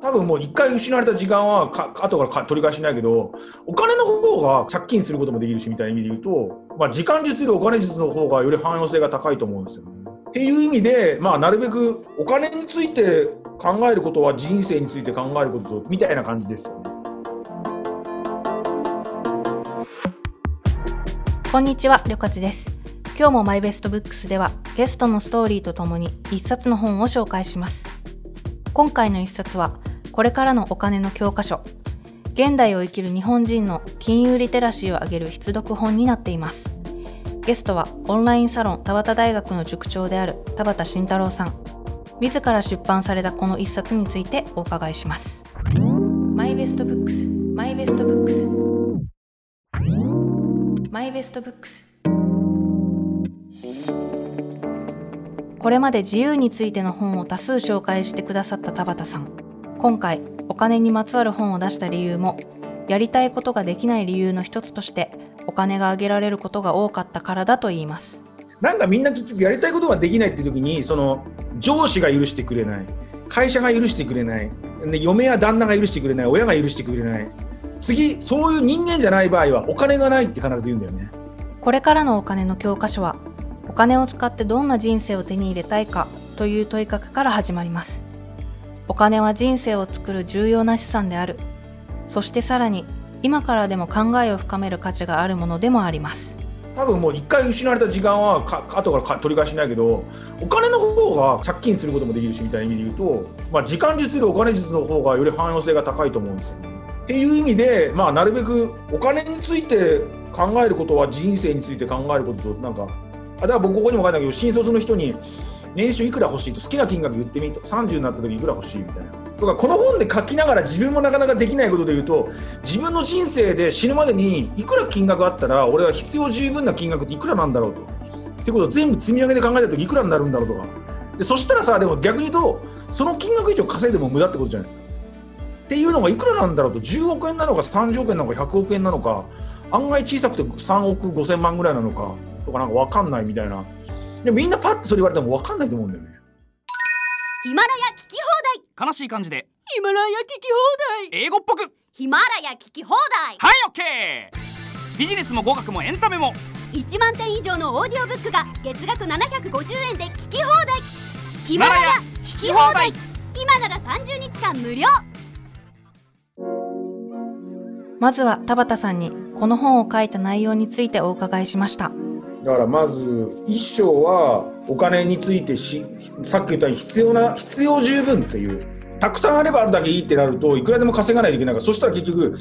多分もう一回失われた時間はか後から取り返しないけどお金の方が借金することもできるしみたいな意味で言うと、まあ、時間術よりお金術の方がより汎用性が高いと思うんですよね。っていう意味で、まあ、なるべくお金について考えることは人生について考えることとみたいな感じですよね。こんにちは、りょかちです。今日もマイベストブックスではゲストのストーリーとともに一冊の本を紹介します。今回の一冊はこれからのお金の教科書現代を生きる日本人の金融リテラシーを上げる必読本になっています。ゲストはオンラインサロン田端大学の塾長である田端信太郎さん。自ら出版されたこの一冊についてお伺いします。マイベストブックス、マイベストブックス。マイベストブックスこれまで自由についての本を多数紹介してくださった田畑さん。今回お金にまつわる本を出した理由もやりたいことができない理由の一つとしてお金が挙げられることが多かったからだと言います。なんかみんな結局やりたいことができないって時にその上司が許してくれない会社が許してくれないで嫁や旦那が許してくれない親が許してくれない。次そういう人間じゃない場合はお金がないって必ず言うんだよね。これからのお金の教科書はお金を使ってどんな人生を手に入れたいかという問いかけから始まります。お金は人生を作る重要な資産である。そしてさらに今からでも考えを深める価値があるものでもあります。多分もう一回失われた時間はか後から取り返しないけどお金の方が借金することもできるしみたいな意味で言うと、まあ、時間術よりお金術の方がより汎用性が高いと思うんですよね。っていう意味で、まあ、なるべくお金について考えることは人生について考えることとなんかあだから僕ここにも書いたけど新卒の人に年収いくら欲しいと好きな金額言ってみと。30になった時いくら欲しいみたいな。とかこの本で書きながら自分もなかなかできないことで言うと自分の人生で死ぬまでにいくら金額あったら俺は必要十分な金額っていくらなんだろうと。ってことを全部積み上げて考えた時いくらになるんだろうとか。でそしたらさでも逆に言うとその金額以上稼いでも無駄ってことじゃないですか。っていうのがいくらなんだろうと。10億円なのか30億円なのか100億円なのか案外小さくて3億5000万ぐらいなのか。とかなんか分かんないみたいな。でもみんなパッとそれ言われても分かんないと思うんだよね。ヒマラヤ聞き放題。悲しい感じで。ヒマラヤ聞き放題。英語っぽく。ヒマラヤ聞き放題。はいオッケービジネスも語学もエンタメも。1万点以上のオーディオブックが月額750円で聞き放題。ヒマラヤ聞き放題。今なら30日間無料。まずは田畑さんにこの本を書いた内容についてお伺いしましただからまず一章はお金についてしさっき言ったように必要な必要十分っていう。たくさんあればあるだけいいってなるといくらでも稼がないといけないからそしたら結局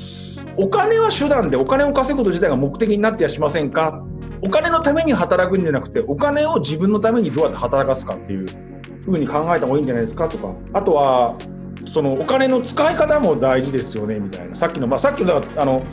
お金は手段でお金を稼ぐこと自体が目的になってやしませんか？お金のために働くんじゃなくてお金を自分のためにどうやって働かすかっていうふうに考えた方がいいんじゃないですか？とか。あとはそのお金の使い方も大事ですよねみたいな。さっきの、まあ、さっきのあの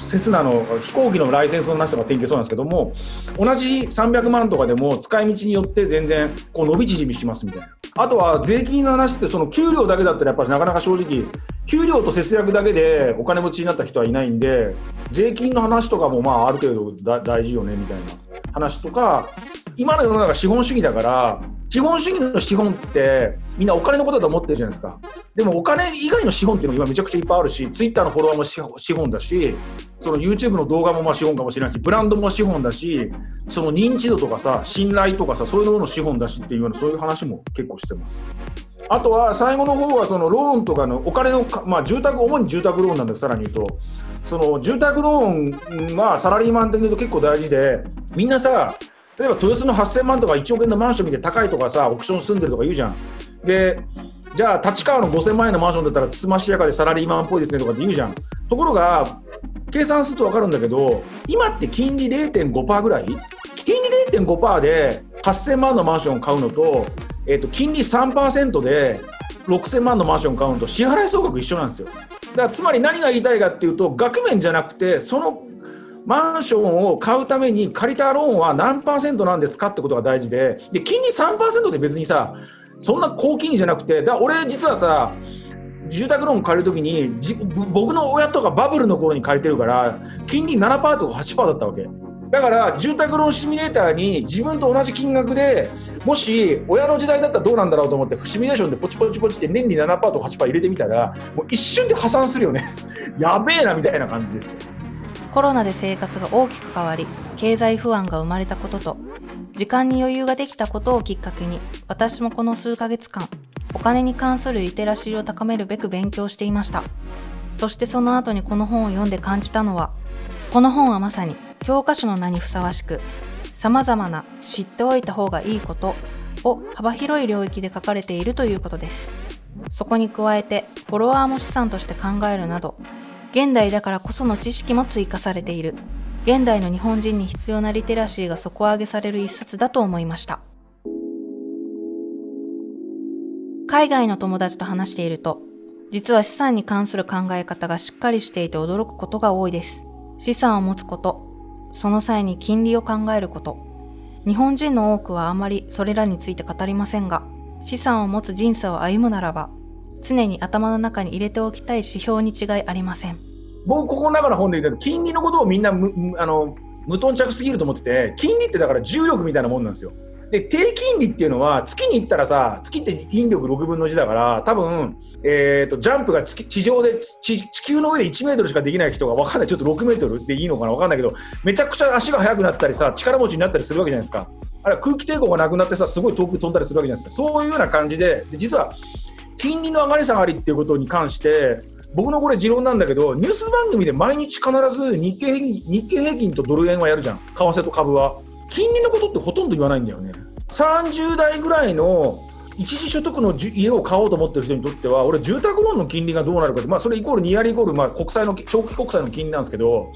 セスナの飛行機のライセンスの話とか典型そうなんですけども同じ300万とかでも使い道によって全然こう伸び縮みしますみたいな。あとは税金の話ってその給料だけだったらやっぱりなかなか正直給料と節約だけでお金持ちになった人はいないんで税金の話とかもまあある程度大事よねみたいな話とか今の世の中資本主義だから資本主義の資本ってみんなお金のことだと思ってるじゃないですか。でもお金以外の資本っていうのも今めちゃくちゃいっぱいあるしツイッターのフォロワーも資本だしその YouTube の動画もまあ資本かもしれないしブランドも資本だしその認知度とかさ信頼とかさそういうもの資本だしっていうようなそういう話も結構してます。あとは最後の方はそのローンとかのお金のまあ住宅主に住宅ローンなんだけどさらに言うと。その住宅ローンはサラリーマン的に言うと結構大事でみんなさ例えば豊洲の8000万とか1億円のマンション見て高いとかさオプション住んでるとか言うじゃん。でじゃあ立川の5000万円のマンションだったらつましやかでサラリーマンっぽいですねとかって言うじゃん。ところが計算すると分かるんだけど今って金利0.5%ぐらい？金利0.5%で8000万のマンションを買うのと,、えー、と金利3%で6000万のマンションを買うのと支払い総額一緒なんですよ。だからつまり何が言いたいかっていうと額面じゃなくてそのマンションを買うために借りたローンは何パーセントなんですかってことが大事で、で金利3%で別にさ、そんな高金利じゃなくて、だ俺実はさ、住宅ローン借りるときに僕の親とかバブルの頃に借りてるから金利7%とか8%だったわけ。だから住宅ローンシミュレーターに自分と同じ金額でもし親の時代だったらどうなんだろうと思ってシミュレーションでポチポチポチって年に7%とか8%入れてみたらもう一瞬で破産するよね。やべえなみたいな感じですよ。コロナで生活が大きく変わり経済不安が生まれたことと時間に余裕ができたことをきっかけに私もこの数ヶ月間お金に関するリテラシーを高めるべく勉強していました。そしてその後にこの本を読んで感じたのはこの本はまさに教科書の名にふさわしく様々な知っておいた方がいいことを幅広い領域で書かれているということです。そこに加えてフォロワーも資産として考えるなど現代だからこその知識も追加されている。現代の日本人に必要なリテラシーが底上げされる一冊だと思いました。海外の友達と話していると実は資産に関する考え方がしっかりしていて驚くことが多いです。資産を持つことその際に金利を考えること。日本人の多くはあまりそれらについて語りませんが資産を持つ人生を歩むならば常に頭の中に入れておきたい指標に違いありません。僕ここの中の本で言った金利のことをみんなあの無頓着すぎると思ってて金利ってだから重力みたいなもんなんですよ。で低金利っていうのは月に行ったらさ月って引力6分の1だから多分、えーと、ジャンプが地上で地球の上で1メートルしかできない人が分かんない。ちょっと6メートルでいいのかな分かんないけどめちゃくちゃ足が速くなったりさ力持ちになったりするわけじゃないですか。あれは空気抵抗がなくなってさすごい遠く飛んだりするわけじゃないですか。そういうような感じでで実は金利の上がり下がりっていうことに関して僕のこれ持論なんだけどニュース番組で毎日必ず日経日経平均とドル円はやるじゃん。為替と株は。金利のことってほとんど言わないんだよね。30代ぐらいの一時所得の家を買おうと思ってる人にとっては、俺、住宅ローンの金利がどうなるかまあ、それイコール2割イコール、まあ、国債の長期国債の金利なんですけど、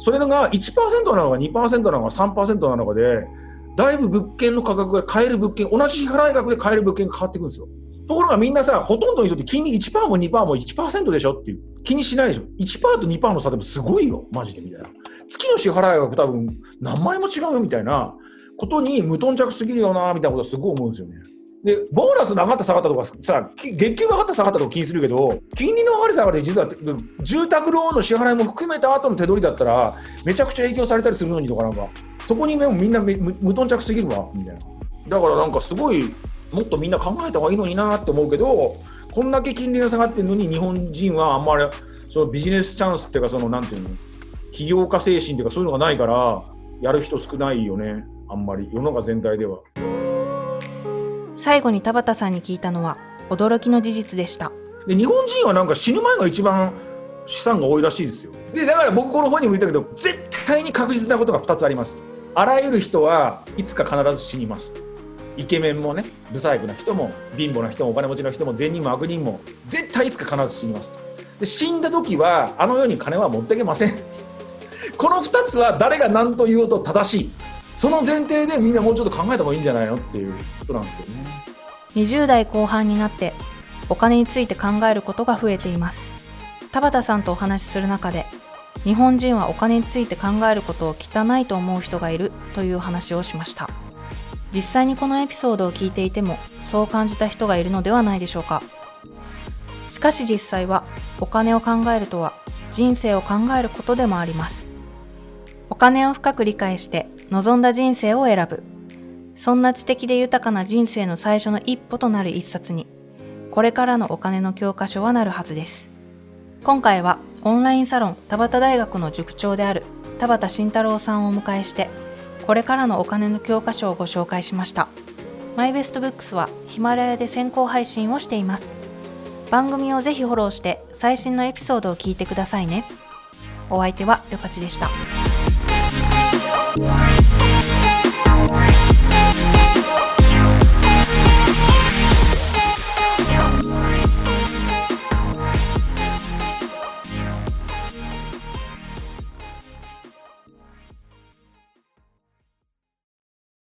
それが1%なのか2%なのか3%なのかで、だいぶ物件の価格が買える物件、同じ支払い額で買える物件が変わってくるんですよ。ところがみんなさ、ほとんどの人って金利1%も2%も1%でしょっていう。気にしないでしょ。1%と2%の差でもすごいよ、マジでみたいな。月の支払い額多分何万円も違うよみたいな。ことに無頓着すぎるよなみたいなことはすごい思うんですよね。で、ボーナスが上がった下がったとかさ、月給が上がった下がったとか気にするけど、金利の上がり下がり実は住宅ローンの支払いも含めた後の手取りだったら、めちゃくちゃ影響されたりするのにとかなんか、そこにみんな無頓着すぎるわ、みたいな。だからなんかすごい、もっとみんな考えた方がいいのになって思うけど、こんだけ金利が下がってるのに日本人はあんまりそのビジネスチャンスっていうか、そのなんていうの、起業家精神っていうかそういうのがないから、やる人少ないよね。あんまり。世の中全体では。最後に田畑さんに聞いたのは驚きの事実でした。で日本人はなんか死ぬ前が一番資産が多いらしいですよ。でだから僕この本にも言ったけど絶対に確実なことが2つあります。あらゆる人はいつか必ず死にますイケメンもね不細工な人も貧乏な人もお金持ちの人も善人も悪人も絶対いつか必ず死にますで死んだ時はあの世に金は持ってけません。この2つは誰が何と言おうと正しい。その前提でみんなもうちょっと考えた方がいいんじゃないのっていうことなんですよね。20代後半になってお金について考えることが増えています。田畑さんとお話しする中で日本人はお金について考えることを汚いと思う人がいるという話をしました。実際にこのエピソードを聞いていてもそう感じた人がいるのではないでしょうかしかし実際はお金を考えるとは人生を考えることでもありますお金を深く理解して望んだ人生を選ぶ。そんな知的で豊かな人生の最初の一歩となる一冊に、これからのお金の教科書はなるはずです。今回はオンラインサロン田端大学の塾長である田畑慎太郎さんをお迎えして、これからのお金の教科書をご紹介しました。マイベストブックスはヒマラヤで先行配信をしています。番組をぜひフォローして最新のエピソードを聞いてくださいね。お相手はよかちでした。